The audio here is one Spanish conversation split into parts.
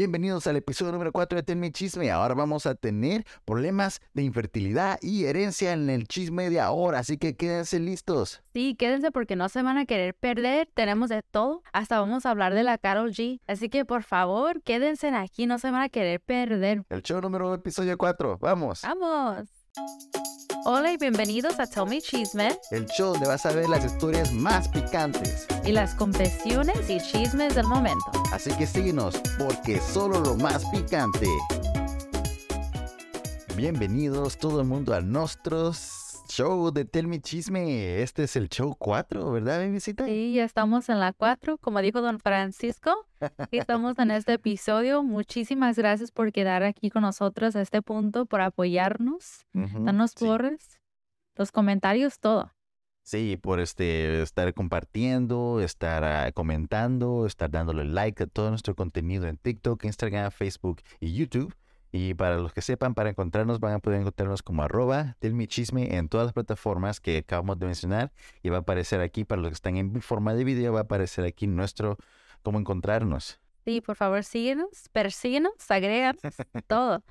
Bienvenidos al episodio número 4 de Ten Mi Chisme. Ahora vamos a tener problemas de infertilidad y herencia en el chisme de ahora, así que quédense listos. Sí, quédense porque no se van a querer perder. Tenemos de todo. Hasta vamos a hablar de la Carol G. Así que por favor, quédense aquí, no se van a querer perder. El show número episodio 4. Vamos. ¡Vamos! Hola y bienvenidos a Tell Me Chisme El show donde vas a ver las historias más picantes. y las confesiones y chismes del momento. Así que síguenos porque solo lo más picante. Bienvenidos todo el mundo a nuestro show de Tell Me Chisme. Este es el show 4, ¿verdad, bebecita? Sí, ya estamos en la 4, como dijo don Francisco. estamos en este episodio. Muchísimas gracias por quedar aquí con nosotros a este punto, por apoyarnos, darnos sí. los comentarios, todo. Sí, por este estar compartiendo, estar ah, comentando, estar dándole like a todo nuestro contenido en TikTok, Instagram, Facebook y YouTube. Y para los que sepan, para encontrarnos van a poder encontrarnos como arroba Chisme en todas las plataformas que acabamos de mencionar. Y va a aparecer aquí, para los que están en forma de video, va a aparecer aquí nuestro cómo encontrarnos. Sí, por favor, síguenos, persíguenos, agréganos, todo.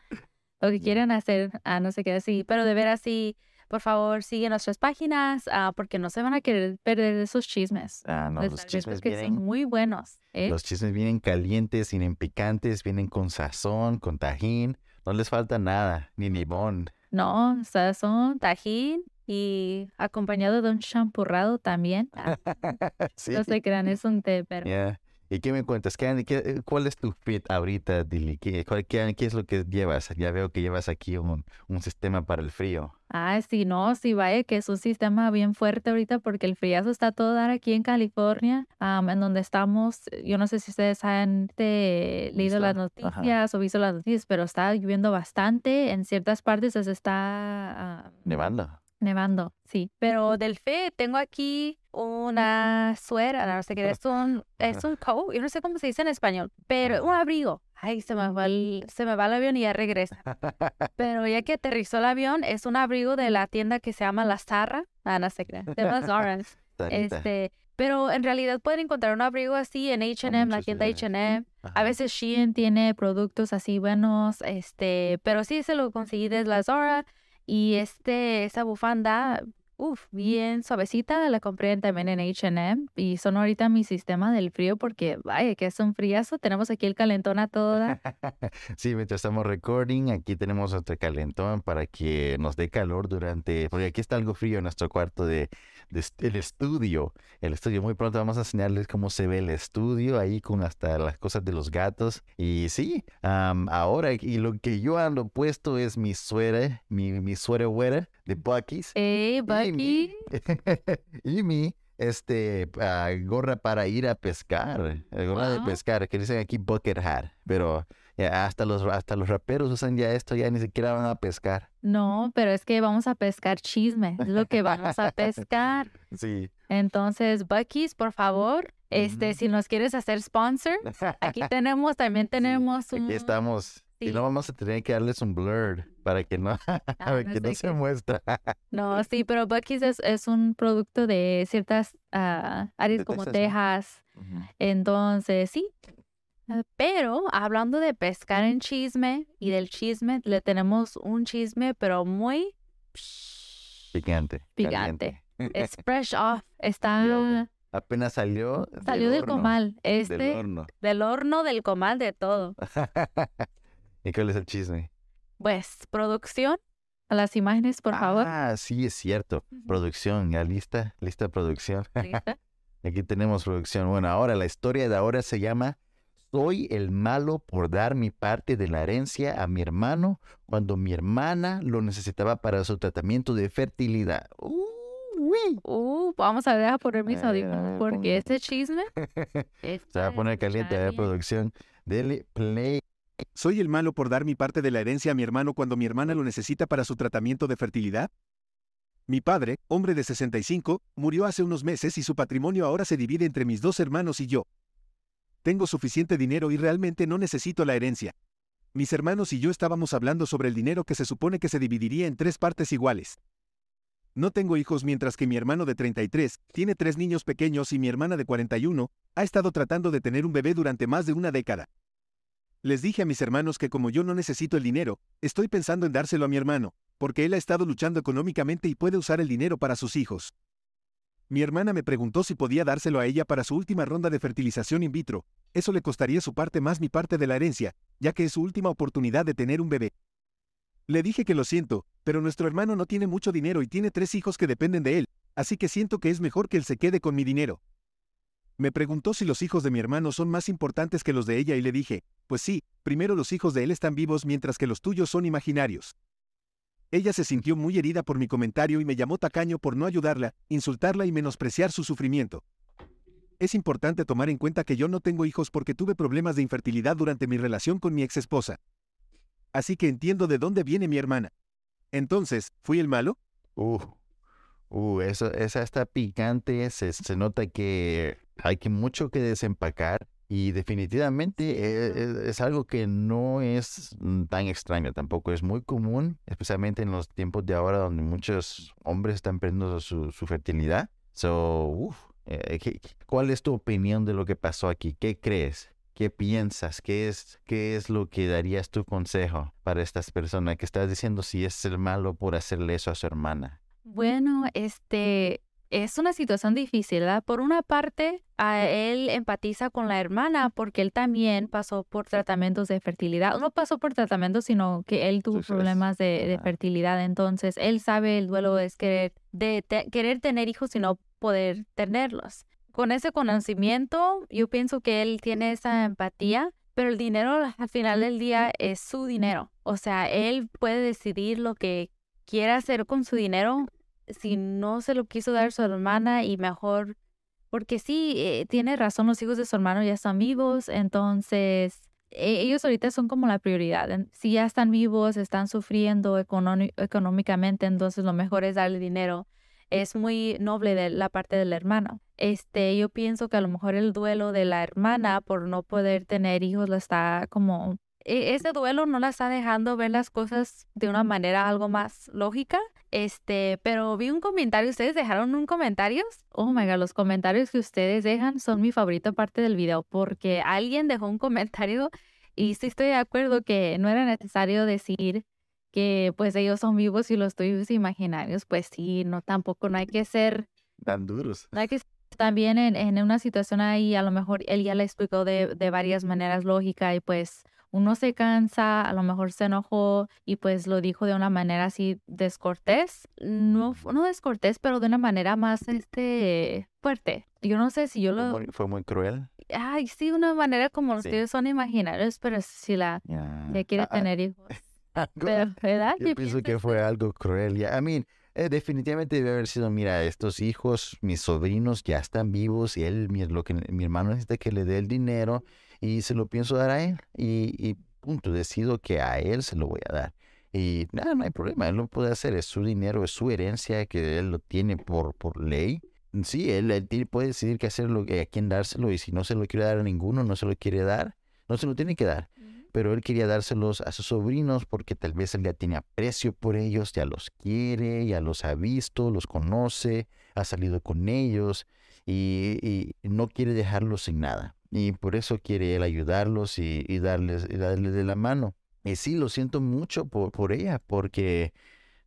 Lo que quieran hacer, ah, no sé qué así. Pero de veras, sí, por favor, sigue nuestras páginas, ah, porque no se van a querer perder esos chismes. Ah, no, Los los chismes chismes que vienen, son muy buenos. ¿eh? los chismes vienen calientes, vienen picantes, vienen con sazón, con tajín. No les falta nada, ni limón. No, sazón, tajín y acompañado de un champurrado también. Ah, sí. No se crean, es un té, pero. ¿Y qué me cuentas? ¿Qué, qué- cuál es tu fit ahorita, Dili? ¿Qué, cuál- qué- qué es lo que llevas? Ya veo que llevas aquí un, un sistema para el frío. Ah, sí, no, sí, vaya que es un sistema bien fuerte ahorita porque el friazo está todo dar aquí en California, en donde estamos. Yo no sé si ustedes han eh, leído las ajá. noticias o visto las noticias, pero está lloviendo bastante. En ciertas partes se está Nevando. Nevando, sí. Pero del fe tengo aquí una suera, no sé qué, es un, es un coat, yo no sé cómo se dice en español, pero un abrigo. Ay, se me va el, se me va el avión y ya regresa. Pero ya que aterrizó el avión, es un abrigo de la tienda que se llama La Zarra. Ah, no sé qué. De las Zarras. Sarita. Este, pero en realidad pueden encontrar un abrigo así en H&M, la tienda. H&M. A veces Shein tiene productos así buenos, este, pero sí se lo conseguí desde la Zara y este, esa bufanda, uff, bien suavecita, la compré también en H&M y son ahorita mi sistema del frío porque, vaya, que es un friazo, tenemos aquí el calentón a toda. Sí, mientras estamos recording, aquí tenemos nuestro calentón para que nos dé calor durante, porque aquí está algo frío en nuestro cuarto de, de el estudio. El estudio, muy pronto vamos a enseñarles cómo se ve el estudio ahí con hasta las cosas de los gatos. Y sí, am, ahora, y lo que yo ando puesto es mi suéter, mi, mi suéter de Bucky's. Hey, Y mi este, ah, gorra para ir a pescar, eh, gorra de pescar, que dicen aquí bucket hat, pero ya hasta los, hasta los raperos usan ya esto, ya ni siquiera van a pescar. No, pero es que vamos a pescar chisme, es lo que vamos a pescar. Sí. Entonces, Bucky's, por favor, este, si nos quieres hacer sponsor, aquí tenemos, también tenemos un... Aquí estamos. Y no vamos a tener que darles un blur para que no, para no que no se qué. muestra. No, sí, pero Bucky's es, es un producto de ciertas ah, áreas De como Texas. Entonces, sí. Ah, Pero hablando de pescar en chisme y del chisme, le tenemos un chisme, pero muy Picante. Picante. caliente. es fresh off. Está Yo- Apenas salió. salió del horno, comal. Del Este, horno. del horno del comal de todo. ¿Y cuál es el chisme? Pues, producción. A las imágenes, por favor. Ah, sí, es cierto. Producción, ya lista, lista producción. ¿Lista? Aquí tenemos producción. Bueno, ahora la historia de ahora se llama Soy el malo por dar mi parte de la herencia a mi hermano cuando mi hermana lo necesitaba para su tratamiento de fertilidad. Uh, uy. Uh, vamos a ver a poner mis A ver, a audífonos ver, porque este chisme. Se va a poner caliente, a ver, producción. Dele play. ¿Soy el malo por dar mi parte de la herencia a mi hermano cuando mi hermana lo necesita para su tratamiento de fertilidad? Mi padre, hombre de 65, murió hace unos meses y su patrimonio ahora se divide entre mis dos hermanos y yo. Tengo suficiente dinero y realmente no necesito la herencia. Mis hermanos y yo estábamos hablando sobre el dinero que se supone que se dividiría en tres partes iguales. No tengo hijos mientras que mi hermano de 33 tiene tres niños pequeños y mi hermana de 41 ha estado tratando de tener un bebé durante más de una década. Les dije a mis hermanos que como yo no necesito el dinero, estoy pensando en dárselo a mi hermano, porque él ha estado luchando económicamente y puede usar el dinero para sus hijos. Mi hermana me preguntó si podía dárselo a ella para su última ronda de fertilización in vitro. Eso le costaría su parte más mi parte de la herencia, ya que es su última oportunidad de tener un bebé. Le dije que lo siento, pero nuestro hermano no tiene mucho dinero y tiene tres hijos que dependen de él, así que siento que es mejor que él se quede con mi dinero. Me preguntó si los hijos de mi hermano son más importantes que los de ella y le dije, pues sí, primero los hijos de él están vivos mientras que los tuyos son imaginarios. Ella se sintió muy herida por mi comentario y me llamó tacaño por no ayudarla, insultarla y menospreciar su sufrimiento. Es importante tomar en cuenta que yo no tengo hijos porque tuve problemas de infertilidad durante mi relación con mi ex esposa. Así que entiendo de dónde viene mi hermana. Entonces, ¿fui el malo? Uh, uh, eso, esa está picante, se, se nota que hay que mucho que desempacar y definitivamente e- e- es, algo que no es mm, tan extraño, tampoco es muy común, especialmente en los tiempos de ahora donde muchos hombres están perdiendo su, su fertilidad. So, uf, eh, ¿qué- qué- ¿cuál es tu opinión de lo que pasó aquí? ¿Qué crees? ¿Qué piensas? ¿Qué es, qué es lo que darías tu consejo para estas personas que estás diciendo si es el malo por hacerle eso a su hermana? Bueno, este es una situación difícil, ¿verdad? Por una parte, a él empatiza con la hermana porque él también pasó por tratamientos de fertilidad. No pasó por tratamientos, sino que él tuvo problemas de, fertilidad. Entonces, él sabe el duelo es querer, de te- querer tener hijos y no poder tenerlos. Con ese conocimiento, yo pienso que él tiene esa empatía, pero el dinero al final del día es su dinero. O sea, él puede decidir lo que quiera hacer con su dinero si no se lo quiso dar su hermana y mejor, porque sí, eh, tiene razón, los hijos de su hermano ya están vivos, entonces e- ellos ahorita son como la prioridad. Si ya están vivos, están sufriendo económi- económicamente, entonces lo mejor es darle dinero. Es muy noble de la parte del hermano. Este, yo pienso que a lo mejor el duelo de la hermana por no poder tener hijos la está como ese duelo no la está dejando ver las cosas de una manera algo más lógica. Este, pero vi un comentario, ¿ustedes dejaron un comentario? Oh my god, los comentarios que ustedes dejan son mi favorita parte del video porque alguien dejó un comentario y sí estoy de acuerdo que no era necesario decir que pues ellos son vivos y los tuyos imaginarios, pues sí, no tampoco no hay que ser Tan duros. no hay que estar también en, en una situación ahí, a lo mejor él ya le explicó de, de varias maneras lógicas y pues uno se cansa, a lo mejor se enojó y pues lo dijo de una manera así descortés, no, no descortés, pero de una manera más este fuerte. Yo no sé si yo Fue lo, muy, fue muy cruel. ay, sí, una manera como los Sí. tuyos son imaginarios, pero si la ya quiere tener hijos. Pero, ¿verdad? Yo ¿Qué pienso que fue algo cruel. Ya, I mean, eh, definitivamente debe haber sido, mira, estos hijos, mis sobrinos ya están vivos y él, mi, lo que mi hermano necesita que le dé el dinero y se lo pienso dar a él y, y punto, decido que a él se lo voy a dar. Y nada, no hay problema, él lo puede hacer, es su dinero, es su herencia, que él lo tiene por, por ley. Sí, él, puede decidir qué hacerlo, a quién dárselo y si no se lo quiere dar a ninguno, no se lo quiere dar, no se lo tiene que dar pero él quería dárselos a sus sobrinos porque tal vez él ya tiene aprecio por ellos, ya los quiere, ya los ha visto, los conoce, ha salido con ellos y, y no quiere dejarlos sin nada. Y por eso quiere él ayudarlos y, y darles, y darles de la mano. Y sí, lo siento mucho por, por ella, porque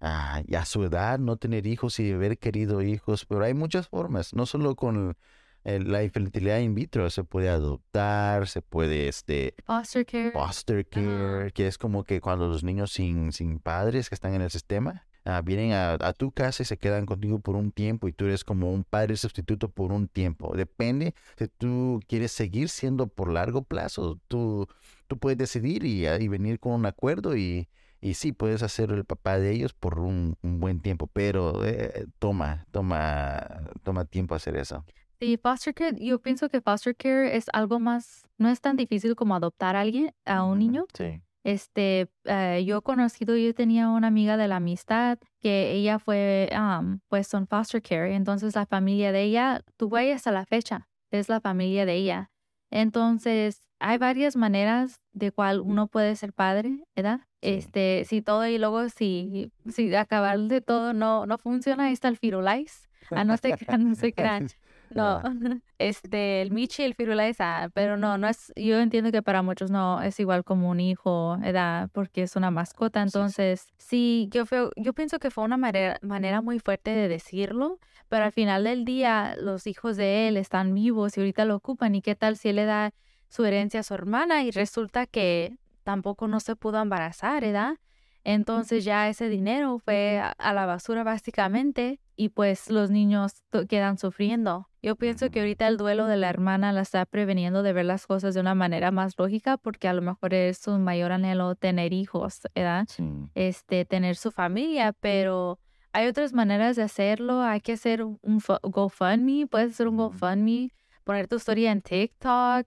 ah, a su edad no tener hijos y haber querido hijos, pero hay muchas formas, no solo con la infertilidad in vitro, se puede adoptar, se puede este, Foster care. foster care, que es como que cuando los niños sin, sin padres que están en el sistema ah, vienen a, a tu casa y se quedan contigo por un tiempo y tú eres como un padre sustituto por un tiempo. Depende si tú quieres seguir siendo por largo plazo. Tú, tú puedes decidir y, y venir con un acuerdo y, y sí, puedes hacer el papá de ellos por un, un buen tiempo, pero eh, toma, toma, toma tiempo hacer eso. Sí, foster care, yo pienso que foster care es algo más, no es tan difícil como adoptar a alguien, a un niño. Sí. Este, eh, yo he conocido, yo tenía una amiga de la amistad que ella fue, um, pues, en foster care. Entonces, la familia de ella tuvo ahí hasta la fecha. Es la familia de ella. Entonces, hay varias maneras de cual uno puede ser padre, ¿verdad? Este, si todo y luego si, si acabar de todo no, no funciona, ahí está el Firulais. Ah, no se crean, no se crean. No, este, el Michi el Firulais, ah, pero no, no es, yo entiendo que para muchos no es igual como un hijo, edad, porque es una mascota, entonces sí, yo, feo, yo pienso que fue una manera, manera muy fuerte de decirlo, pero al final del día los hijos de él están vivos y ahorita lo ocupan, y qué tal si él le da su herencia a su hermana y resulta que tampoco no se pudo embarazar, ¿verdad? Entonces ya ese dinero fue a la basura básicamente y pues los niños quedan sufriendo. Yo pienso que ahorita el duelo de la hermana la está preveniendo de ver las cosas de una manera más lógica porque a lo mejor es su mayor anhelo tener hijos, ¿verdad? Este, tener su familia, pero hay otras maneras de hacerlo. Hay que hacer un GoFundMe, puedes hacer un GoFundMe, poner tu historia en TikTok,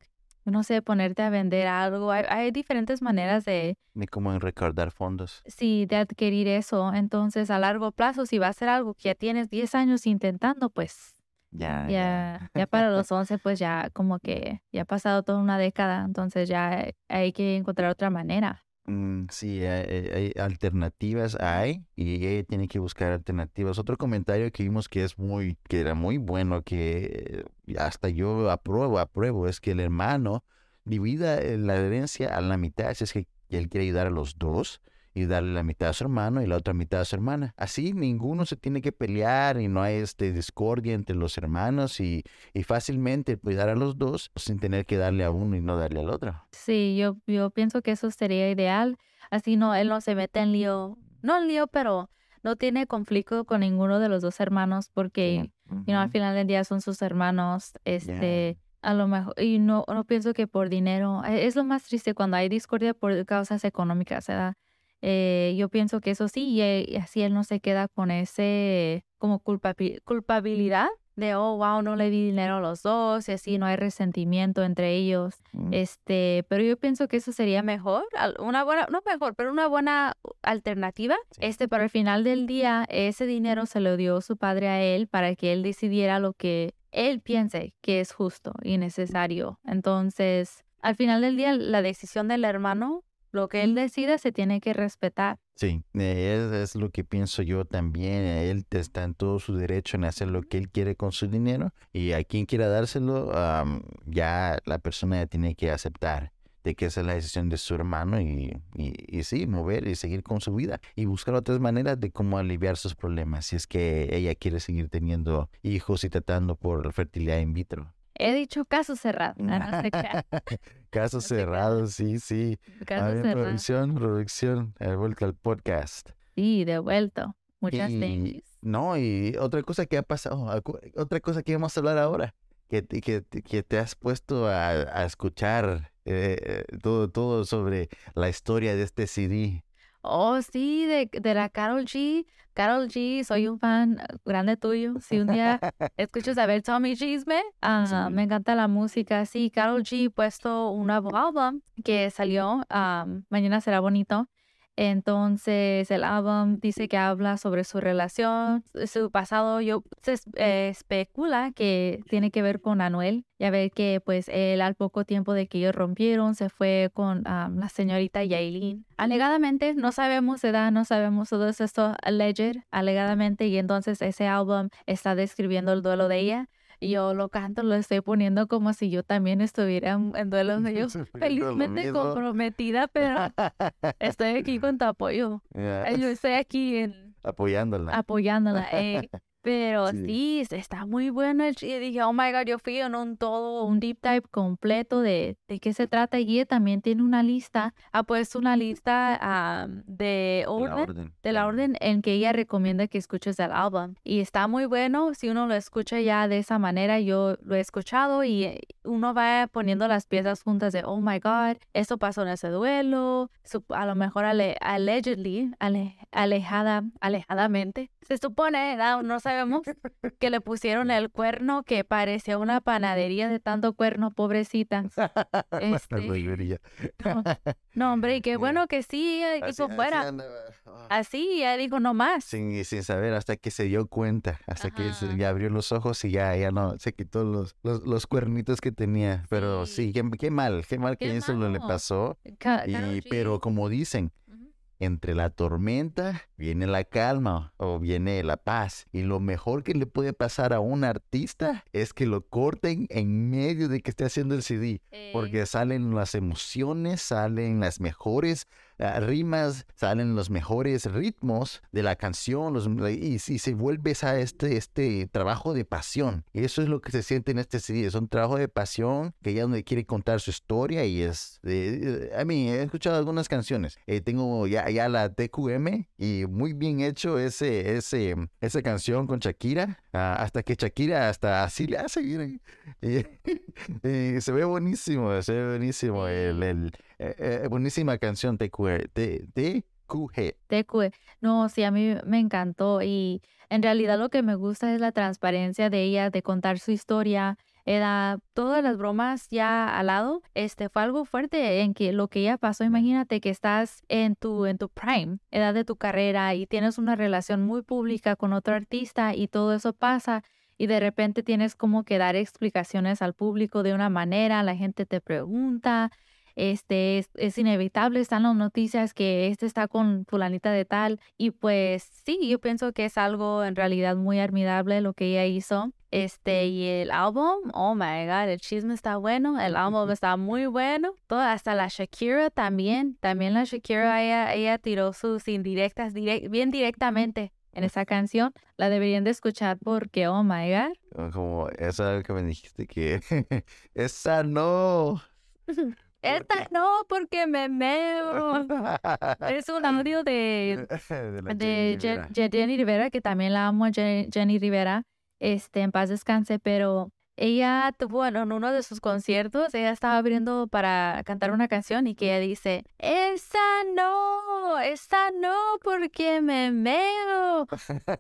no sé, ponerte a vender algo. Hay, diferentes maneras de... De cómo en recordar fondos. Sí, de adquirir eso. Entonces, a largo plazo, si va a ser algo que ya tienes 10 años intentando, pues... Ya, ya, ya, para los 11, pues ya como que ya ha pasado toda una década, entonces ya hay que encontrar otra manera. Mm, sí, hay, alternativas, hay, y ella tiene que buscar alternativas. Otro comentario que vimos que es muy, que era muy bueno, que hasta yo apruebo, apruebo, es que el hermano divida eh, la herencia a la mitad, si es que él quiere ayudar a los dos y darle la mitad a su hermano y la otra mitad a su hermana. Así ninguno se tiene que pelear y no hay este discordia entre los hermanos y, y fácilmente cuidar a los dos sin tener que darle a uno y no darle al otro. Sí, yo, yo pienso que eso sería ideal. Así no, él no se mete en lío, no en lío, pero no tiene conflicto con ninguno de los dos hermanos porque al final del día son sus hermanos. Este, a lo mejor, y no, no pienso que por dinero, e, es lo más triste cuando hay discordia por causas económicas, ¿verdad? Eh, yo pienso que eso sí, y, así él no se queda con ese como culpabilidad de, oh, wow, no le di dinero a los dos y así no hay resentimiento entre ellos. Mm. Este, pero yo pienso que eso sería mejor, una buena, no mejor, pero una buena alternativa. Este, para el final del día, ese dinero se lo dio su padre a él para que él decidiera lo que él piense que es justo y necesario. Entonces, al final del día, la decisión del hermano lo que él decida se tiene que respetar. Sí, es, es, lo que pienso yo también. Él está en todo su derecho en hacer lo que él quiere con su dinero y a quien quiera dárselo, ya la persona ya tiene que aceptar de que esa es la decisión de su hermano y, y, sí, mover y seguir con su vida y buscar otras maneras de cómo aliviar sus problemas si es que ella quiere seguir teniendo hijos y tratando por fertilidad in vitro. He dicho caso cerrado. No, caso cerrado, sí, sí. Caso cerrado. Producción, producción. He vuelto al podcast. Sí, de vuelto. Muchas gracias. No, y otra cosa que ha pasado, otra cosa que vamos a hablar ahora, que, que, que te has puesto a, a escuchar eh, todo, todo sobre la historia de este CD. Oh, sí, de, de la Carol G. Carol G, soy un fan grande tuyo. Si un día escuchas a ver Tommy Chisme, uh, me encanta la música. Sí, Carol G puesto un nuevo álbum que salió, Mañana será bonito. Entonces el álbum dice que habla sobre su relación, su pasado. Yo se eh, especula que tiene que ver con Anuel. Ya ver que pues él al poco tiempo de que ellos rompieron se fue con la señorita Yailin. Alegadamente, no sabemos edad, no sabemos todo esto alleged, alegadamente, y entonces ese álbum está describiendo el duelo de ella yo lo canto, lo estoy poniendo como si yo también estuviera en, duelo de ellos, felizmente comprometida, pero estoy aquí con tu apoyo. Yo estoy aquí en... Apoyándola. Apoyándola. Eh. Pero sí. está muy bueno. Y dije, oh my God, yo fui en un todo, un deep dive completo de, de qué se trata. Y ella también tiene una lista, ha puesto una lista de, orden, de la orden en que ella recomienda que escuches el álbum. Y está muy bueno si uno lo escucha ya de esa manera. Yo lo he escuchado y uno va poniendo las piezas juntas de, oh my God, eso pasó en ese duelo. A lo mejor allegedly, alejada, alejadamente. Se supone, no, no sabemos que le pusieron el cuerno que parecía una panadería de tanto cuerno, pobrecita. Este, no, hombre, y qué bueno que sí hizo fuera. Ah. Así, ya dijo no más. Sin, sin saber, hasta que se dio cuenta, hasta que se, ya abrió los ojos y ya, ya no, se quitó los, los, cuernitos que tenía. Pero sí, qué, mal, qué mal que eso le pasó. y, pero como dicen, entre la tormenta viene la calma o viene la paz. Y lo mejor que le puede pasar a un artista es que lo corten en medio de que esté haciendo el CD. Porque salen las emociones, salen las mejores ah, rimas, salen los mejores ritmos de la canción los, y, se vuelve a este, este trabajo de pasión. Y eso es lo que se siente en este CD. Es un trabajo de pasión que ya donde quiere contar su historia y es... a mí, he escuchado algunas canciones. Eh, tengo ya, ya la TQM y muy bien hecho ese, ese, esa canción con Shakira. Ah, hasta que Shakira hasta así le hace. se ve buenísimo, se ve buenísimo. El eh, eh, buenísima canción TQG. TQG. TQG. No, sí, a mí me encantó y en realidad lo que me gusta es la transparencia de ella, de contar su historia era todas las bromas ya al lado, este fue algo fuerte en que lo que ya pasó, imagínate que estás en tu en tu prime, edad de tu carrera y tienes una relación muy pública con otro artista y todo eso pasa y de repente tienes como que dar explicaciones al público de una manera, la gente te pregunta, este es, es, inevitable, están las noticias que este está con fulanita de tal y pues sí, yo pienso que es algo en realidad muy admirable lo que ella hizo. Este, y el álbum, oh my god, el chisme está bueno, el álbum está muy bueno, todo, hasta la Shakira también, también la Shakira, ella, ella tiró sus indirectas bien directamente en esa canción, la deberían de escuchar porque, oh my god. Como esa que me dijiste que, esa no. Esta no, porque me meo. es un audio de, de, Jenny, Rivera. que también la amo Jenny, Rivera. Este, en paz descanse, pero ella tuvo en uno de sus conciertos, ella estaba abriendo para cantar una canción y que ella dice, esa no, esa no, porque me meo.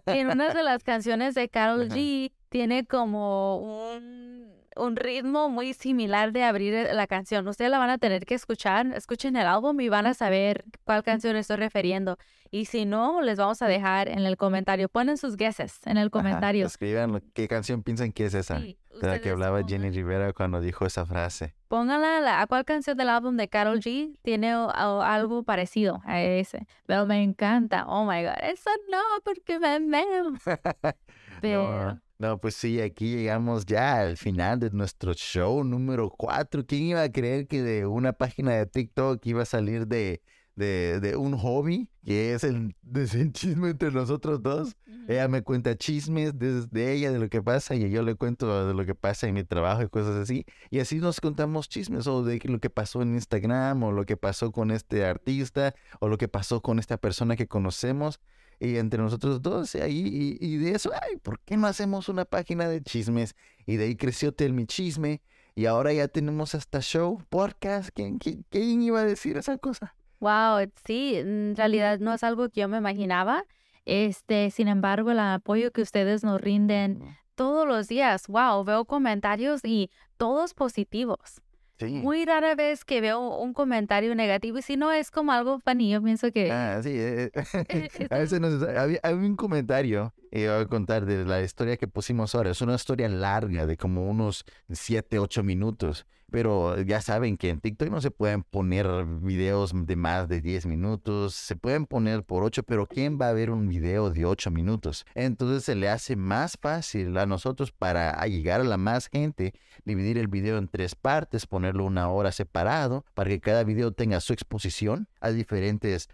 en una de las canciones de Carol G tiene como un un ritmo muy similar de abrir eh, la canción. Ustedes la van a tener que escuchar, escuchen el álbum y van a saber cuál canción estoy refiriendo. Y si no, les vamos a dejar en el comentario. Ponen sus guesses en el comentario. escriban qué canción piensan que es esa. de la que hablaba Jenny Rivera cuando dijo esa frase. Pónganla a cuál canción del álbum de Carol G tiene algo parecido a ese. Pero me encanta. Oh my God. Eso no, porque me meo. Pero. No, pues sí, aquí llegamos ya al final de nuestro show número 4. ¿Quién iba a creer que de una página de TikTok iba a salir de, de, de un hobby, que es el de chisme entre nosotros dos? Ella me cuenta chismes desde ella de lo que pasa y yo le cuento de lo que pasa en mi trabajo y cosas así. Y así nos contamos chismes o de lo que pasó en Instagram o lo que pasó con este artista o lo que pasó con esta persona que conocemos y entre nosotros dos ahí y, de eso, ay, ¿por qué no hacemos una página de chismes? Y de ahí creció Tell Me Chisme y ahora ya tenemos hasta show, podcast, ¿quién, quién, iba a decir esa cosa? Wow, sí, en realidad no es algo que yo me imaginaba. Este, sin embargo, el apoyo que ustedes nos rinden todos los días, wow, veo comentarios y todos positivos. Muy rara vez que veo un comentario negativo y si no es como algo funny, yo pienso que... Ah, sí. Eh, eh, a veces había, un comentario, y voy a contar de la historia que pusimos ahora. Es una historia larga de como unos 7, 8 minutos. Pero ya saben que en TikTok no se pueden poner videos de más de 10 minutos, se pueden poner por 8, pero ¿quién va a ver un video de 8 minutos? Entonces se le hace más fácil a nosotros para llegar a la más gente, dividir el video en tres partes, ponerlo una hora separado, para que cada video tenga su exposición a diferentes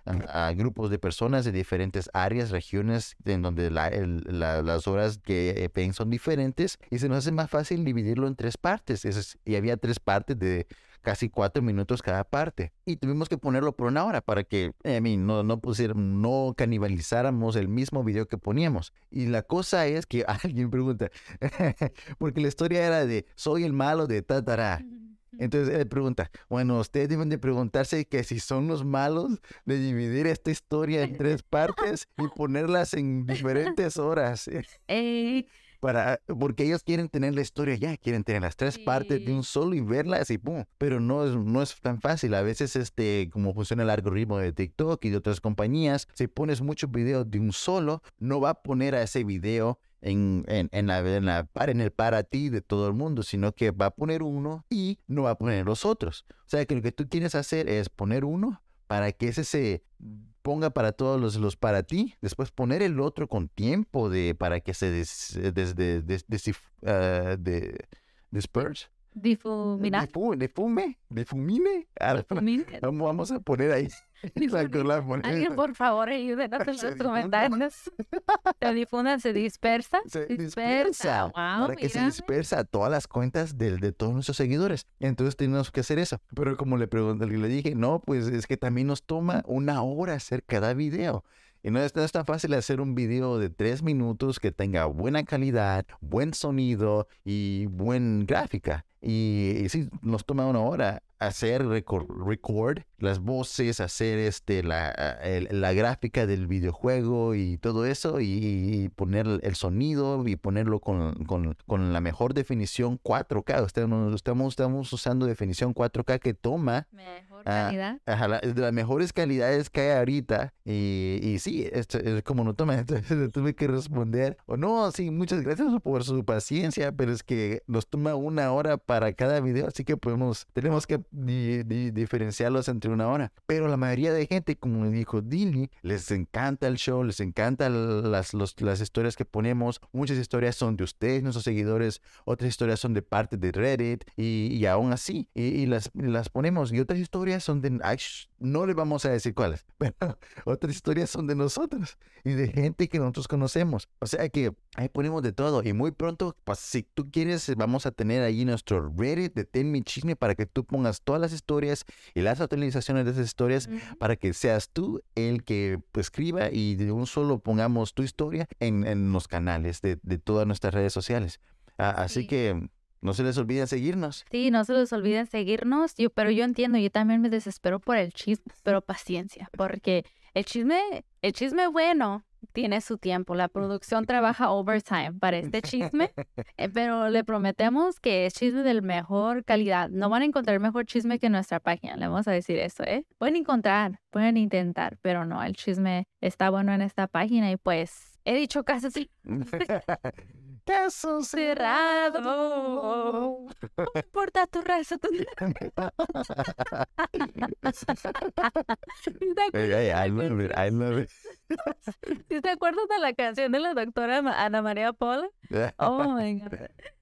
grupos de personas de diferentes áreas, regiones, en donde las horas que ven son diferentes, y se nos hace más fácil dividirlo en tres partes. y había tres partes de casi cuatro minutos cada parte. Y tuvimos que ponerlo por una hora para que a mí no, no, no canibalizáramos el mismo video que poníamos. Y la cosa es que alguien pregunta, porque la historia era de soy el malo de Tatara. Entonces él pregunta, bueno, ustedes deben de preguntarse que si son los malos de dividir esta historia en tres partes y ponerlas en diferentes horas. para, porque ellos quieren tener la historia ya, quieren tener las tres partes de un solo y verlas y pum. Pero no es, no es tan fácil. A veces, este, como funciona el algoritmo de TikTok y de otras compañías, si pones muchos videos de un solo, no va a poner a ese video en, en, en, la, en, la, en el para ti de todo el mundo, sino que va a poner uno y no va a poner los otros. O sea que lo que tú quieres hacer es poner uno para que ese se ponga para todos los, los para ti, después poner el otro con tiempo de para que se des, des- de, des- desif- ah, de- disperse, Difuminar. difu- difume, difumine. Ah, Difuminar. Vamos, vamos a poner ahí la, la moneda. Alguien, por favor, ayúdenos en los comentarios. Se difunda, se dispersa. se dispersa. dispersa Wow, para que se dispersa a todas las cuentas del- de, todos nuestros seguidores. Entonces tenemos que hacer eso. Pero como le pregunté, le dije, no, pues es que también nos toma una hora hacer cada video. Y no es, no es tan fácil hacer un video de tres minutos que tenga buena calidad, buen sonido y buena gráfica. Y, y sí, nos toma una hora hacer record, record las voces, hacer este, la, el- la gráfica del videojuego y todo eso, y, y poner el- sonido y ponerlo con, con- con la mejor definición 4K. Estamos, estamos, usando definición 4K que toma Mejor Ah, calidad. La- de las mejores calidades que hay ahorita. Y, y sí, esto es como no toma, entonces le tuve que responder. O no, sí, muchas gracias por su paciencia, pero es que nos toma una hora para cada video, así que podemos, tenemos que di- di- diferenciarlos entre una hora. Pero la mayoría de gente, como dijo Dili, les encanta el show, les encantan las, las historias que ponemos. Muchas historias son de ustedes, nuestros seguidores, otras historias son de parte de Reddit y, y aún así, y, y las, las ponemos. Y otras historias son de, no le vamos a decir cuáles, pero otras historias son de nosotros y de gente que nosotros conocemos. O sea que ahí ponemos de todo y muy pronto, pues si tú quieres, vamos a tener ahí nuestro Reddit de Ten Mi Chisme para que tú pongas todas las historias y las actualizaciones de esas historias Ujú. para que seas tú el que pues, escriba y de un solo pongamos tu historia en, en los canales de, de todas nuestras redes sociales. Ah, así Sí. que no se les olvide seguirnos. Sí, no se les olviden seguirnos, yo, pero yo entiendo, yo también me desespero por el chisme, pero paciencia, porque el chisme, el chisme bueno tiene su tiempo, la producción trabaja overtime para este chisme, eh, pero le prometemos que es chisme de mejor calidad. No van a encontrar mejor chisme que nuestra página, le vamos a decir eso, ¿eh? Pueden encontrar, pueden intentar, pero no, el chisme está bueno en esta página y pues he dicho casi así. Caso cerrado. No importa tu raza, tu ¿Te I love it, I love it. ¿Sí te acuerdas de la canción de la doctora Ana María Paula? Oh my God.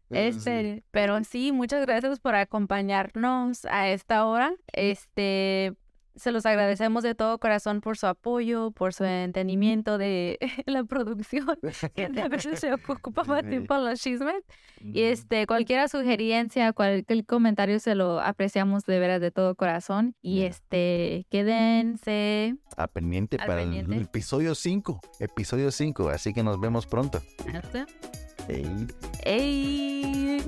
Este, pero sí, muchas gracias por acompañarnos a esta hora. Este, se los agradecemos de todo corazón por su apoyo, por su entendimiento de la producción, que a veces se ocupa más tiempo en los chismes. Y este, cualquier sugerencia, cualquier comentario se lo apreciamos de veras de todo corazón. Y este, quédense. A pendiente Al para el pendiente. episodio 5. Episodio 5. Así que nos vemos pronto. Hasta. Hey. ¡Ey!